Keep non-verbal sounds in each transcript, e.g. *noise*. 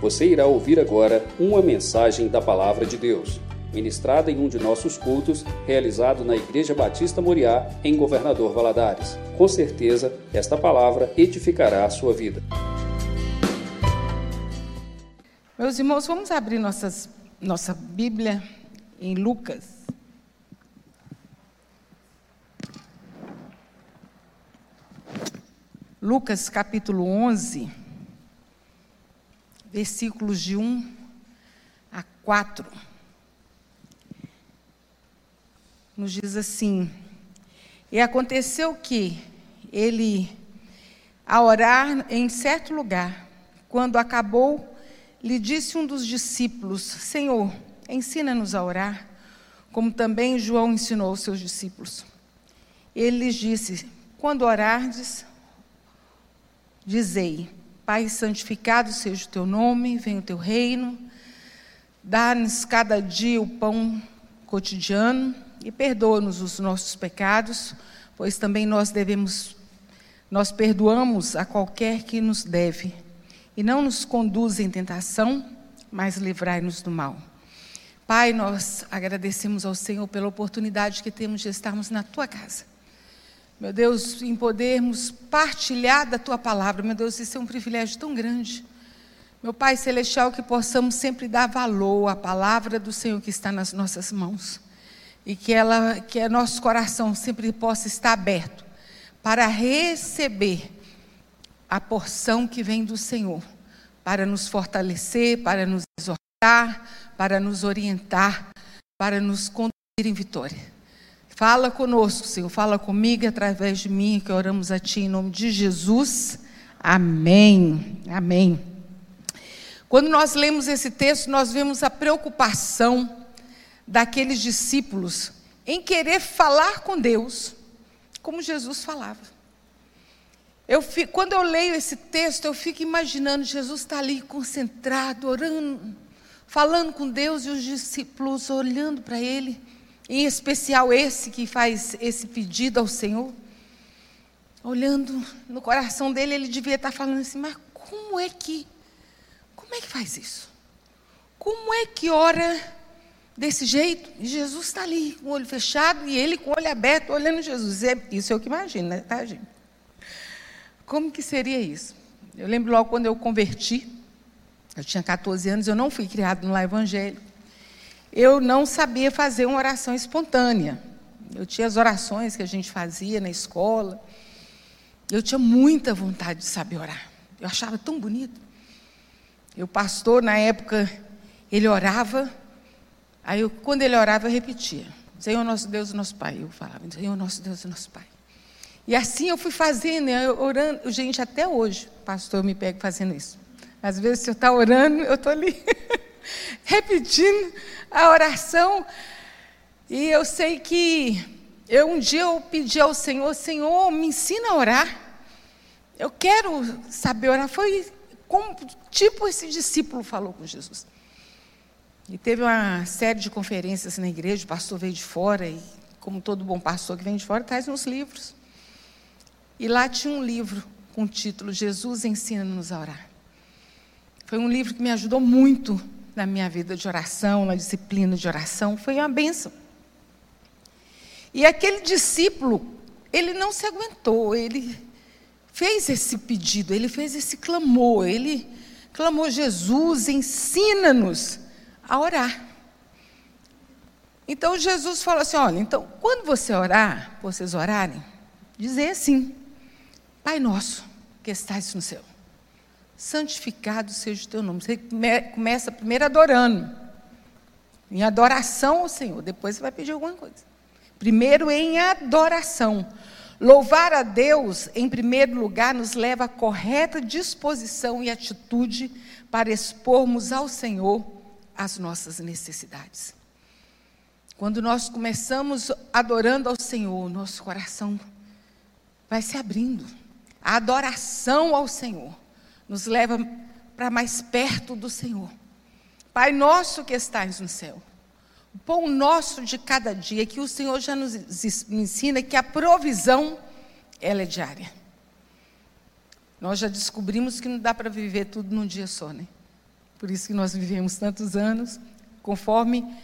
Você irá ouvir agora uma mensagem da Palavra de Deus, ministrada em um de nossos cultos, realizado na Igreja Batista Moriá, em Governador Valadares. Com certeza, esta palavra edificará a sua vida. Meus irmãos, vamos abrir nossas, nossa Bíblia em Lucas. Lucas capítulo 11, versículos de 1 a 4. Nos diz assim: E aconteceu que ele, a orar em certo lugar, quando acabou, lhe disse um dos discípulos: Senhor, ensina-nos a orar, como também João ensinou aos seus discípulos. Ele lhes disse: Quando orardes, dizei: Pai, santificado seja o teu nome, venha o teu reino, dá-nos cada dia o pão cotidiano e perdoa-nos os nossos pecados, pois também nós devemos, nós perdoamos a qualquer que nos deve. E não nos conduz em tentação, mas livrai-nos do mal. Pai, nós agradecemos ao Senhor pela oportunidade que temos de estarmos na tua casa. Meu Deus, em podermos partilhar da tua palavra, meu Deus, isso é um privilégio tão grande. Meu Pai Celestial, que possamos sempre dar valor à palavra do Senhor que está nas nossas mãos. E que ela, que nosso coração sempre possa estar aberto para receber a porção que vem do Senhor, para nos fortalecer, para nos exortar, para nos orientar, para nos conduzir em vitória. Fala conosco, Senhor, fala comigo através de mim, que oramos a Ti em nome de Jesus. Amém. Amém. Quando nós lemos esse texto, nós vemos a preocupação daqueles discípulos em querer falar com Deus, como Jesus falava. Eu fico, quando eu leio esse texto, eu fico imaginando Jesus está ali concentrado, orando, falando com Deus e os discípulos olhando para Ele em especial esse que faz esse pedido ao Senhor, olhando no coração dele, ele devia estar falando assim: mas como é que, como é que faz isso? Como é que ora desse jeito? E Jesus está ali, com o olho fechado e ele com o olho aberto, olhando Jesus. É, isso é o que imagino, né, tá, gente? Como que seria isso? Eu lembro logo quando eu converti, eu tinha 14 anos, eu não fui criado no lar evangélico eu não sabia fazer uma oração espontânea. Eu tinha as orações que a gente fazia na escola. Eu tinha muita vontade de saber orar. Eu achava tão bonito. E o pastor, na época, ele orava. Aí, eu, quando ele orava, eu repetia: Senhor nosso Deus, nosso Pai. Eu falava: Senhor nosso Deus, nosso Pai. E assim eu fui fazendo, eu orando. Gente, até hoje, pastor me pega fazendo isso. Às vezes, se eu estou orando, eu estou ali. *laughs* repetindo a oração. E eu sei que eu um dia eu pedi ao Senhor, Senhor, me ensina a orar. Eu quero saber orar. Foi como tipo esse discípulo falou com Jesus. E teve uma série de conferências na igreja, o pastor veio de fora, e como todo bom pastor que vem de fora, traz uns livros. E lá tinha um livro com o título Jesus ensina-nos a orar. Foi um livro que me ajudou muito na minha vida de oração, na disciplina de oração, foi uma benção. E aquele discípulo, ele não se aguentou, ele fez esse pedido, ele fez esse clamor, ele clamou: Jesus, ensina-nos a orar. Então Jesus falou assim: olha, então, quando você orar, vocês orarem, dizer assim: Pai nosso, que estás no céu santificado seja o teu nome. Você começa primeiro adorando, em adoração ao Senhor, depois você vai pedir alguma coisa. Primeiro em adoração. Louvar a Deus, em primeiro lugar, nos leva à correta disposição e atitude para expormos ao Senhor as nossas necessidades. Quando nós começamos adorando ao Senhor, nosso coração vai se abrindo. A adoração ao Senhor nos leva para mais perto do Senhor. Pai nosso que estás no céu, o pão nosso de cada dia, que o Senhor já nos ensina que a provisão, ela é diária. Nós já descobrimos que não dá para viver tudo num dia só, né? por isso que nós vivemos tantos anos, conforme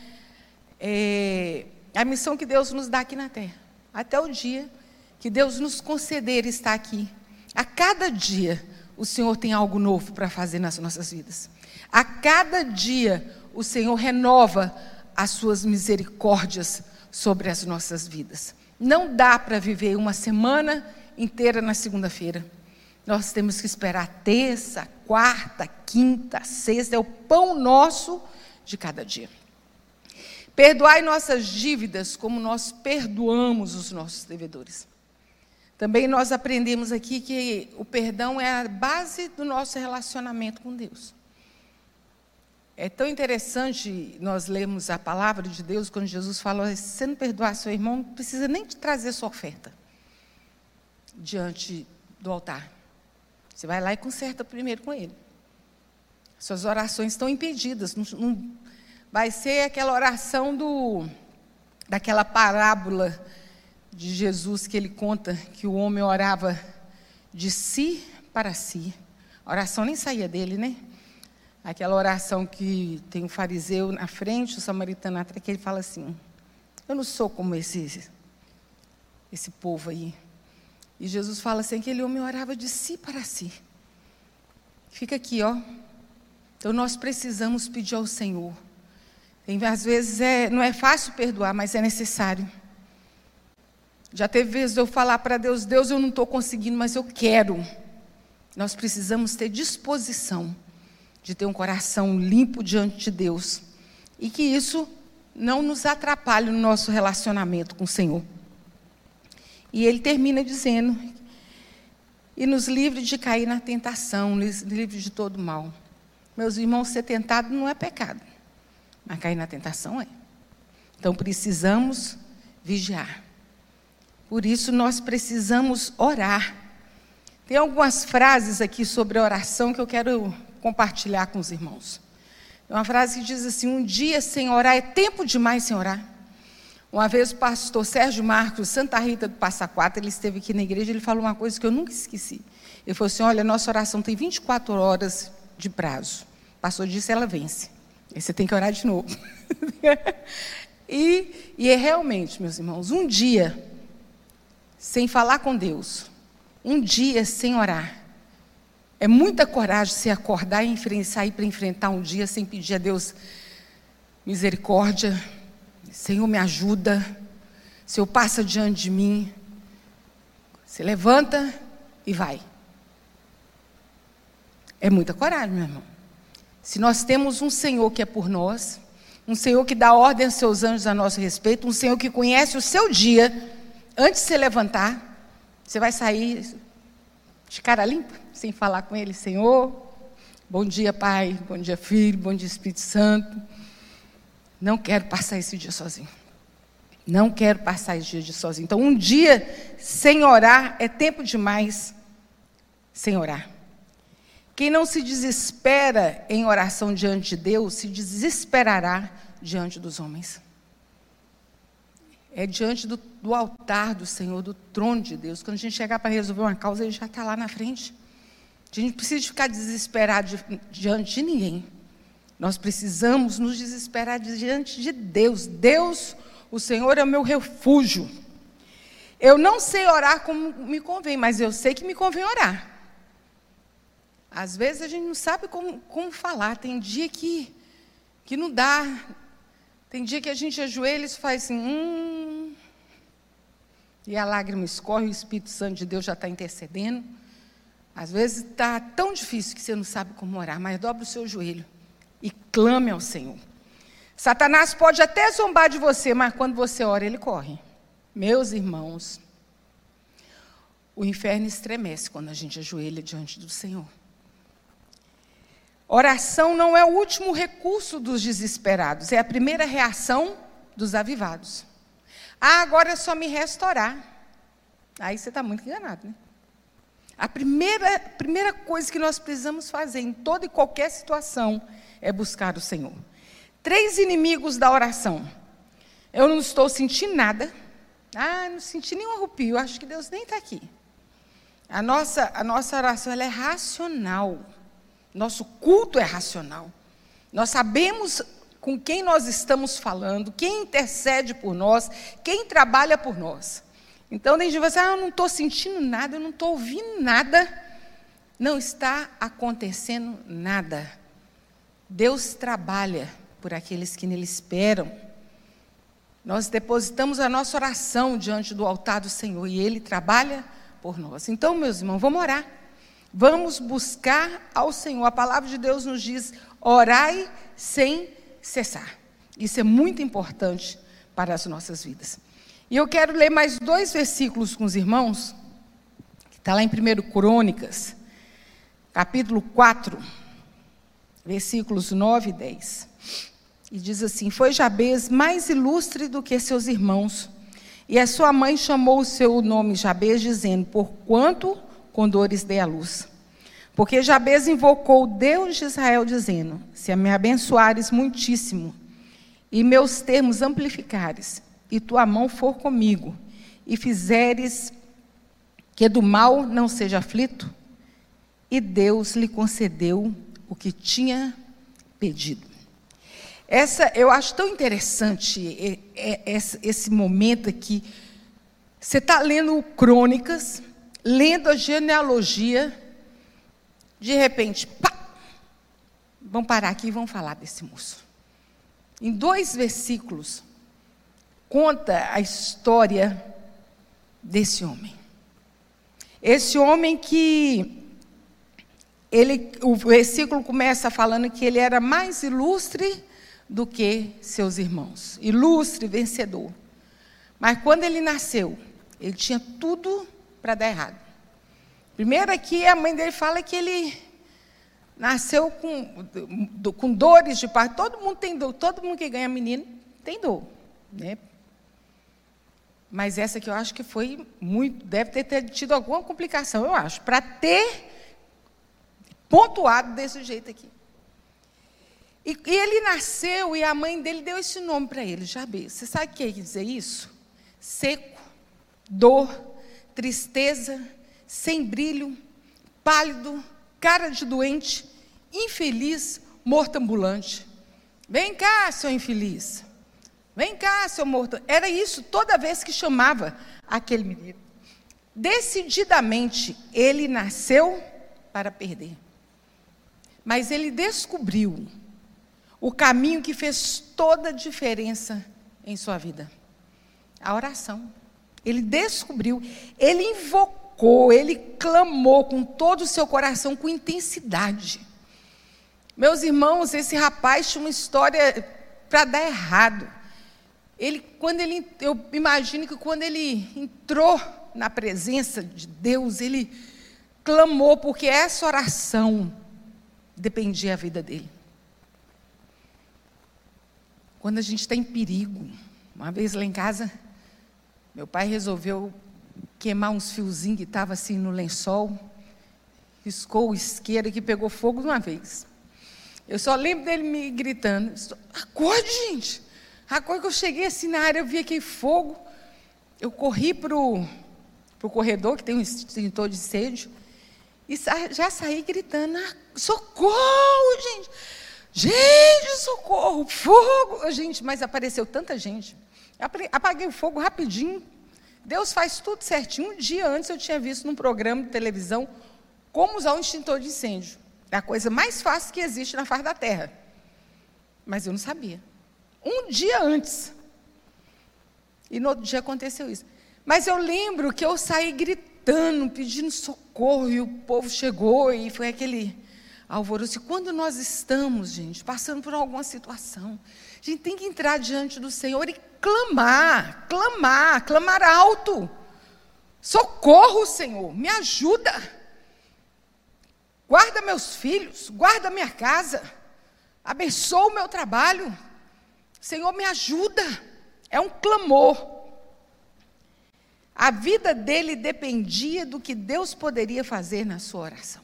é, a missão que Deus nos dá aqui na terra. Até o dia que Deus nos conceder estar aqui. A cada dia, o Senhor tem algo novo para fazer nas nossas vidas. A cada dia, o Senhor renova as suas misericórdias sobre as nossas vidas. Não dá para viver uma semana inteira na segunda-feira. Nós temos que esperar terça, quarta, quinta, sexta, é o pão nosso de cada dia. Perdoai nossas dívidas como nós perdoamos os nossos devedores. Também nós aprendemos aqui que o perdão é a base do nosso relacionamento com Deus. É tão interessante nós lermos a palavra de Deus quando Jesus falou: se você não perdoar seu irmão, não precisa nem te trazer sua oferta diante do altar. Você vai lá e conserta primeiro com ele. Suas orações estão impedidas. Não, não, vai ser aquela oração do, daquela parábola de Jesus que ele conta que o homem orava de si para si. A oração nem saía dele, né? Aquela oração que tem o fariseu na frente, o samaritano atrás, que ele fala assim: Eu não sou como esse, esse povo aí. E Jesus fala assim: aquele homem orava de si para si. Fica aqui, ó. Então nós precisamos pedir ao Senhor. Tem, às vezes é, não é fácil perdoar, mas é necessário. Já teve vezes eu falar para Deus: Deus, eu não estou conseguindo, mas eu quero. Nós precisamos ter disposição de ter um coração limpo diante de Deus. E que isso não nos atrapalhe no nosso relacionamento com o Senhor. E ele termina dizendo: e nos livre de cair na tentação, nos livre de todo mal. Meus irmãos, ser tentado não é pecado, mas cair na tentação é. Então precisamos vigiar. Por isso nós precisamos orar. Tem algumas frases aqui sobre oração que eu quero compartilhar com os irmãos. É uma frase que diz assim: um dia sem orar é tempo demais sem orar. Uma vez o pastor Sérgio Marcos, Santa Rita do Passa Quatro, ele esteve aqui na igreja, ele falou uma coisa que eu nunca esqueci. Ele falou assim: Olha, nossa oração tem 24 horas de prazo. O pastor disse: ela vence. Aí você tem que orar de novo. *laughs* e, e é realmente, meus irmãos, um dia sem falar com Deus, um dia sem orar, é muita coragem se acordar e sair para enfrentar um dia sem pedir a Deus misericórdia, Senhor, me ajuda. Senhor, passa diante de mim. Se levanta e vai. É muita coragem, meu irmão. Se nós temos um Senhor que é por nós, um Senhor que dá ordem aos seus anjos a nosso respeito, um Senhor que conhece o seu dia, antes de se levantar, você vai sair de cara limpa, sem falar com Ele, Senhor. Bom dia, Pai. Bom dia, Filho. Bom dia, Espírito Santo. Não quero passar esse dia sozinho. Não quero passar esse dia sozinho. Então, um dia sem orar é tempo demais sem orar. Quem não se desespera em oração diante de Deus, se desesperará diante dos homens. É diante do, do altar do Senhor, do trono de Deus. Quando a gente chegar para resolver uma causa, ele já está lá na frente. A gente precisa ficar desesperado diante de ninguém. Nós precisamos nos desesperar diante de Deus. Deus, o Senhor é o meu refúgio. Eu não sei orar como me convém, mas eu sei que me convém orar. Às vezes a gente não sabe como, como falar. Tem dia que, que não dá. Tem dia que a gente ajoelha e faz assim, hum, e a lágrima escorre, o Espírito Santo de Deus já está intercedendo. Às vezes está tão difícil que você não sabe como orar, mas dobra o seu joelho e clame ao Senhor. Satanás pode até zombar de você, mas quando você ora, ele corre. Meus irmãos, o inferno estremece quando a gente ajoelha diante do Senhor. Oração não é o último recurso dos desesperados, é a primeira reação dos avivados. Ah, agora é só me restaurar. Aí você está muito enganado, né? A primeira, primeira coisa que nós precisamos fazer em toda e qualquer situação é buscar o Senhor. Três inimigos da oração. Eu não estou sentindo nada. Ah, não senti nenhum arrepio. Acho que Deus nem está aqui. A nossa, a nossa oração é racional. Nosso culto é racional. Nós sabemos com quem nós estamos falando, quem intercede por nós, quem trabalha por nós. Então, tem gente que assim, ah, eu não estou sentindo nada, eu não estou ouvindo nada. Não está acontecendo nada. Deus trabalha por aqueles que nele esperam. Nós depositamos a nossa oração diante do altar do Senhor e Ele trabalha por nós. Então, meus irmãos, vamos orar. Vamos buscar ao Senhor. A palavra de Deus nos diz: orai sem cessar. Isso é muito importante para as nossas vidas. E eu quero ler mais dois versículos com os irmãos, que está lá em 1 Crônicas, capítulo 4, versículos 9 e 10. E diz assim: Foi Jabez mais ilustre do que seus irmãos. E a sua mãe chamou o seu nome Jabez, dizendo: Por quanto com dores dei a luz. Porque Jabez invocou o Deus de Israel, dizendo: Se me abençoares muitíssimo, e meus termos amplificares, e tua mão for comigo, e fizeres que do mal não seja aflito, e Deus lhe concedeu o que tinha pedido. Essa, eu acho tão interessante esse momento aqui. Você está lendo crônicas, lendo a genealogia, de repente, pá, vamos parar aqui e vamos falar desse moço. Em dois versículos, conta a história desse homem. Esse homem que ele, o versículo começa falando que ele era mais ilustre do que seus irmãos. Ilustre, vencedor. Mas quando ele nasceu, ele tinha tudo para dar errado. Primeiro aqui, a mãe dele fala que ele nasceu com, com dores de parto. Todo mundo tem dor, todo mundo que ganha menino tem dor. Né? Mas essa que eu acho que foi muito, deve ter tido alguma complicação, eu acho, para ter pontuado desse jeito aqui. E, e, ele nasceu e a mãe dele deu esse nome para ele, Jabez. Você sabe o que quer dizer isso? Seco, dor, tristeza, sem brilho, pálido, cara de doente, infeliz, morto ambulante. Vem cá, seu infeliz. Vem cá, seu morto. Era isso toda vez que chamava aquele menino. Decididamente, ele nasceu para perder. Mas ele descobriu o caminho que fez toda a diferença em sua vida. A oração. Ele descobriu, ele invocou, ele clamou com todo o seu coração, com intensidade. Meus irmãos, esse rapaz tinha uma história para dar errado. Ele, quando ele, eu imagino que quando ele entrou na presença de Deus, ele clamou porque essa oração dependia da vida dele. Quando a gente está em perigo. Uma vez lá em casa, meu pai resolveu queimar uns fiozinhos que estavam assim no lençol, riscou o isqueiro que pegou fogo de uma vez. Eu só lembro dele me gritando: acorde, gente! Acorde que eu cheguei assim na área, eu vi aquele fogo. Eu corri para o corredor, que tem um extintor de incêndio, e já saí gritando: ah, socorro, gente! Gente, socorro, fogo! Gente, mas apareceu tanta gente. Apaguei o fogo rapidinho. Deus faz tudo certinho. Um dia antes eu tinha visto num programa de televisão como usar um extintor de incêndio. É a coisa mais fácil que existe na face da terra. Mas eu não sabia. Um dia antes. E no outro dia aconteceu isso. Mas eu lembro que eu saí gritando, pedindo socorro, e o povo chegou, e foi aquele alvoroço. E quando nós estamos, gente, passando por alguma situação, a gente tem que entrar diante do Senhor e clamar, clamar, clamar alto. Socorro, Senhor, me ajuda. Guarda meus filhos, guarda minha casa, abençoa o meu trabalho. Senhor, me ajuda. É um clamor. A vida dele dependia do que Deus poderia fazer na sua oração.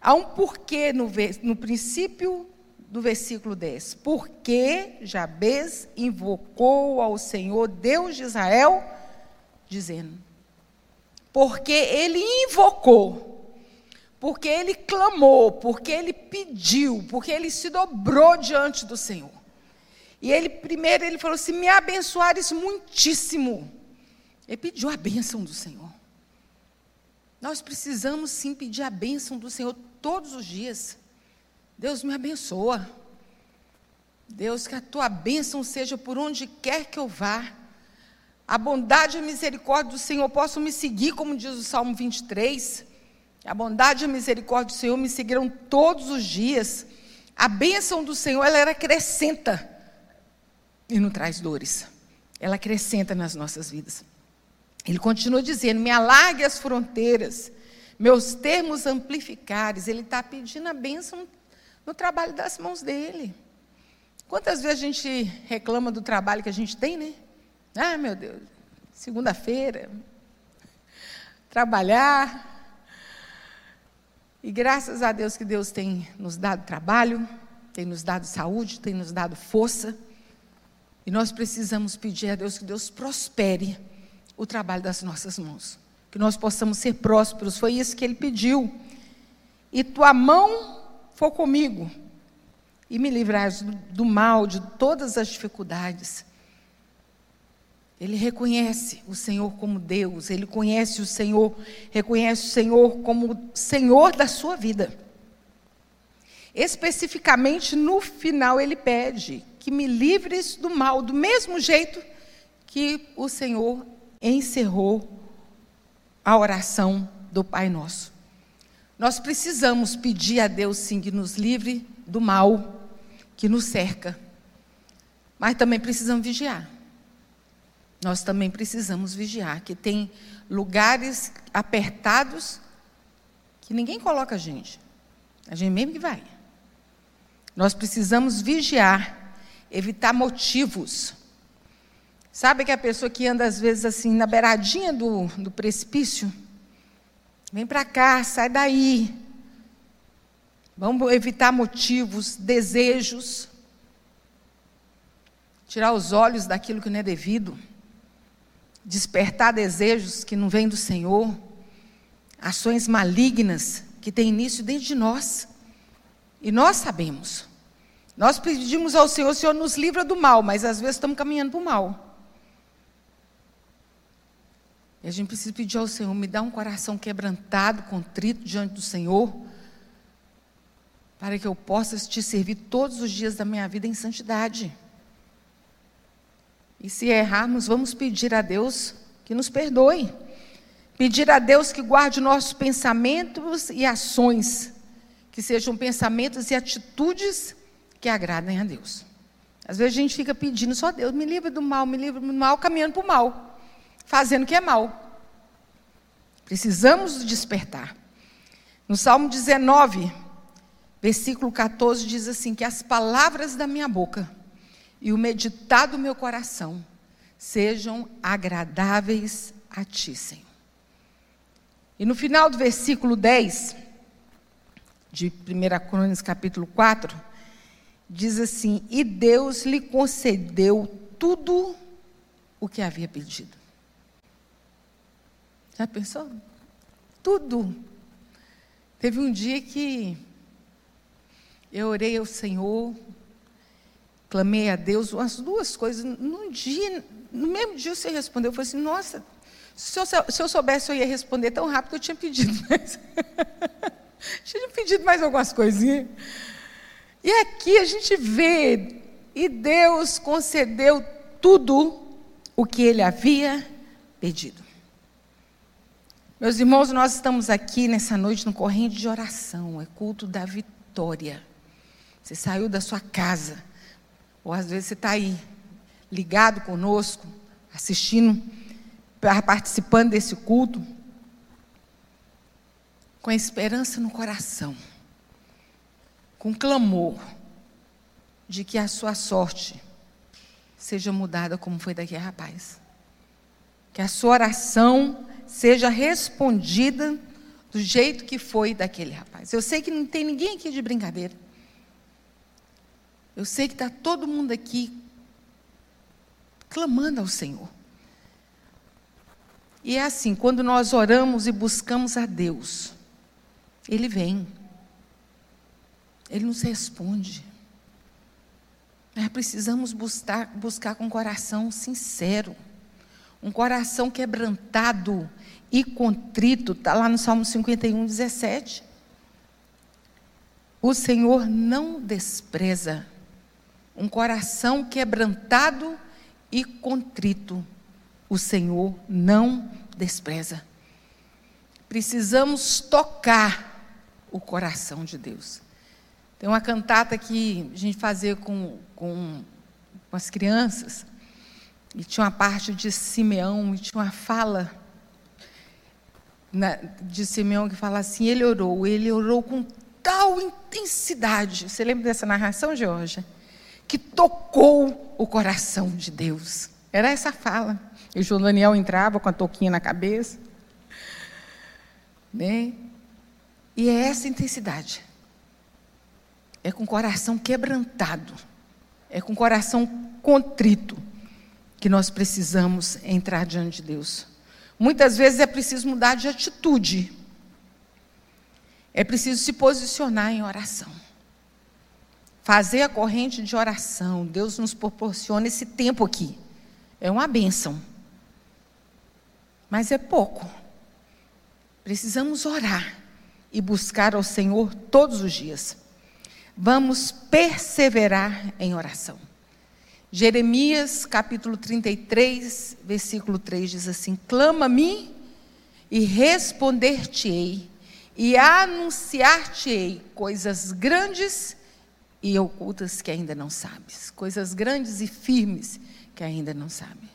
Há um porquê no, no princípio do versículo 10. Porque Jabez invocou ao Senhor, Deus de Israel, dizendo: Porque ele invocou. porque ele clamou, porque ele pediu, porque ele se dobrou diante do Senhor. E ele primeiro ele falou assim: "Me abençoares muitíssimo". Ele pediu a bênção do Senhor. Nós precisamos sim pedir a bênção do Senhor todos os dias. Deus me abençoa. Deus, que a tua bênção seja por onde quer que eu vá. A bondade e a misericórdia do Senhor possam me seguir, como diz o Salmo 23. A bondade e a misericórdia do Senhor me seguirão todos os dias. A bênção do Senhor, ela acrescenta e não traz dores. Ela acrescenta nas nossas vidas. Ele continua dizendo: me alargue as fronteiras, meus termos amplificares. Ele está pedindo a bênção no trabalho das mãos dele. Quantas vezes a gente reclama do trabalho que a gente tem, né? Ah, meu Deus, segunda-feira, trabalhar. E graças a Deus que Deus tem nos dado trabalho, tem nos dado saúde, tem nos dado força. E nós precisamos pedir a Deus que Deus prospere o trabalho das nossas mãos. Que nós possamos ser prósperos. Foi isso que ele pediu. E tua mão for comigo, e me livrares do, do mal, de todas as dificuldades. Ele reconhece o Senhor como Deus, ele conhece o Senhor, reconhece o Senhor como Senhor da sua vida. Especificamente no final, ele pede que me livres do mal, do mesmo jeito que o Senhor encerrou a oração do Pai Nosso. Nós precisamos pedir a Deus, sim, que nos livre do mal que nos cerca. Mas também precisamos vigiar. Nós também precisamos vigiar, que tem lugares apertados que ninguém coloca a gente. A gente mesmo que vai. Nós precisamos vigiar, evitar motivos Sabe que a pessoa que anda às vezes assim na beiradinha do, do precipício? Vem para cá, sai daí. Vamos evitar motivos, desejos. Tirar os olhos daquilo que não é devido. Despertar desejos que não vêm do Senhor. Ações malignas que têm início dentro de nós. E nós sabemos. Nós pedimos ao Senhor, o Senhor nos livra do mal, mas às vezes estamos caminhando para o mal. E a gente precisa pedir ao Senhor, me dá um coração quebrantado, contrito diante do Senhor, para que eu possa te servir todos os dias da minha vida em santidade. E se errarmos, vamos pedir a Deus que nos perdoe. Pedir a Deus que guarde nossos pensamentos e ações, que sejam pensamentos e atitudes que agradem a Deus. Às vezes a gente fica pedindo, só Deus, me livre do mal, me livre do mal, caminhando para o mal fazendo o que é mal. Precisamos despertar. No Salmo 19, versículo 14, diz assim: Que as palavras da minha boca e o meditar do meu coração sejam agradáveis a ti, Senhor. E no final do versículo 10, de 1 Crônicas, capítulo 4, diz assim: E Deus lhe concedeu tudo o que havia pedido. Já pensou? Tudo. Teve um dia que eu orei ao Senhor, clamei a Deus, umas duas coisas. Num dia, no mesmo dia você respondeu, eu falei assim, nossa, se eu, se eu soubesse eu ia responder tão rápido, eu tinha pedido *laughs* mais. tinha pedido mais algumas coisinhas. E aqui a gente vê, e Deus concedeu tudo o que ele havia pedido. Meus irmãos, nós estamos aqui nessa noite no corrente de oração, é culto da vitória. Você saiu da sua casa, ou às vezes você está aí, ligado conosco, assistindo, participando desse culto, com a esperança no coração, com clamor de que a sua sorte seja mudada como foi daquele rapaz. Que a sua oração seja respondida do jeito que foi daquele rapaz. Eu sei que não tem ninguém aqui de brincadeira. Eu sei que está todo mundo aqui clamando ao Senhor. E é assim, quando nós oramos e buscamos a Deus, Ele vem. Ele nos responde. Nós precisamos buscar, buscar com coração sincero, um coração quebrantado e contrito, está lá no Salmo 51, 17. O Senhor não despreza um coração quebrantado e contrito. O Senhor não despreza. Precisamos tocar o coração de Deus. Tem uma cantata que a gente fazia com, com, com as crianças, e tinha uma parte de Simeão, e tinha uma fala de Simeão que fala assim: ele orou, ele orou com tal intensidade. Você lembra dessa narração, Georgia? Que tocou o coração de Deus. Era essa fala. E o João Daniel entrava com a touquinha na cabeça. Né? E é essa intensidade é com o coração quebrantado, é com o coração contrito que nós precisamos entrar diante de Deus. Muitas vezes é preciso mudar de atitude, é preciso se posicionar em oração. Fazer a corrente de oração, Deus nos proporciona esse tempo aqui. É uma bênção. Mas é pouco. Precisamos orar e buscar ao Senhor todos os dias vamos perseverar em oração. Jeremias capítulo 33, versículo 3 diz assim: Clama-me e responder-te-ei, e anunciar-te-ei coisas grandes e ocultas que ainda não sabes, coisas grandes e firmes que ainda não sabes.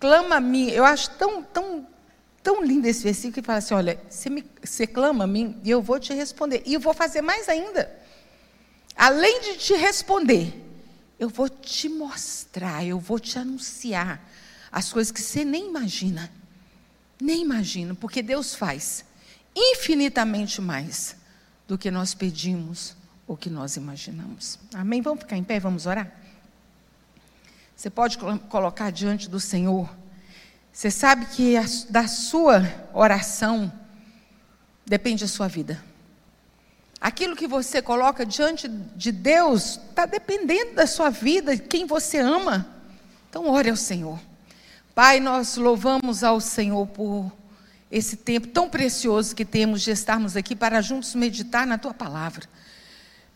Clama-me, eu acho tão, tão, tão lindo esse versículo que fala assim: olha, você, me, você clama a mim e eu vou te responder, e eu vou fazer mais ainda além de te responder, eu vou te mostrar, eu vou te anunciar as coisas que você nem imagina. Nem imagina, porque Deus faz infinitamente mais do que nós pedimos ou que nós imaginamos. Amém? Vamos ficar em pé, vamos orar? Você pode colocar diante do Senhor. Você sabe que da sua oração depende a sua vida. Aquilo que você coloca diante de Deus está dependendo da sua vida, de quem você ama. Então, ore ao Senhor. Pai, nós louvamos ao Senhor por esse tempo tão precioso que temos de estarmos aqui para juntos meditar na tua palavra.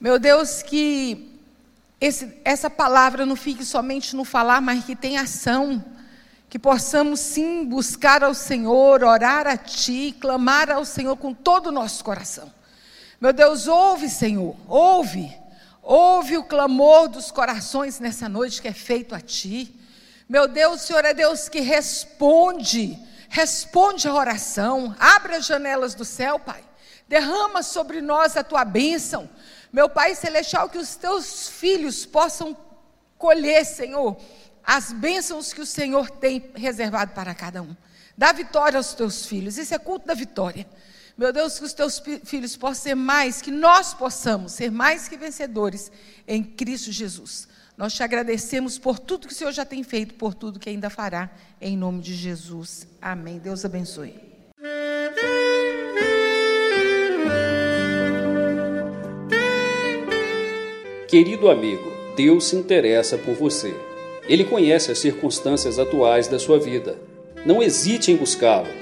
Meu Deus, que esse, essa palavra não fique somente no falar, mas que tenha ação. Que possamos sim buscar ao Senhor, orar a Ti, clamar ao Senhor com todo o nosso coração. Meu Deus, ouve, Senhor, ouve. Ouve o clamor dos corações nessa noite que é feito a Ti. Meu Deus, o Senhor é Deus que responde, responde a oração. Abre as janelas do céu, Pai. Derrama sobre nós a Tua bênção. Meu Pai Celestial, que os Teus filhos possam colher, Senhor, as bênçãos que o Senhor tem reservado para cada um. Dá vitória aos Teus filhos. Isso é culto da vitória. Meu Deus, que os teus filhos possam ser mais, que nós possamos ser mais que vencedores em Cristo Jesus. Nós te agradecemos por tudo que o Senhor já tem feito, por tudo que ainda fará, em nome de Jesus. Amém. Deus abençoe. Querido amigo, Deus se interessa por você. Ele conhece as circunstâncias atuais da sua vida. Não hesite em buscá-lo.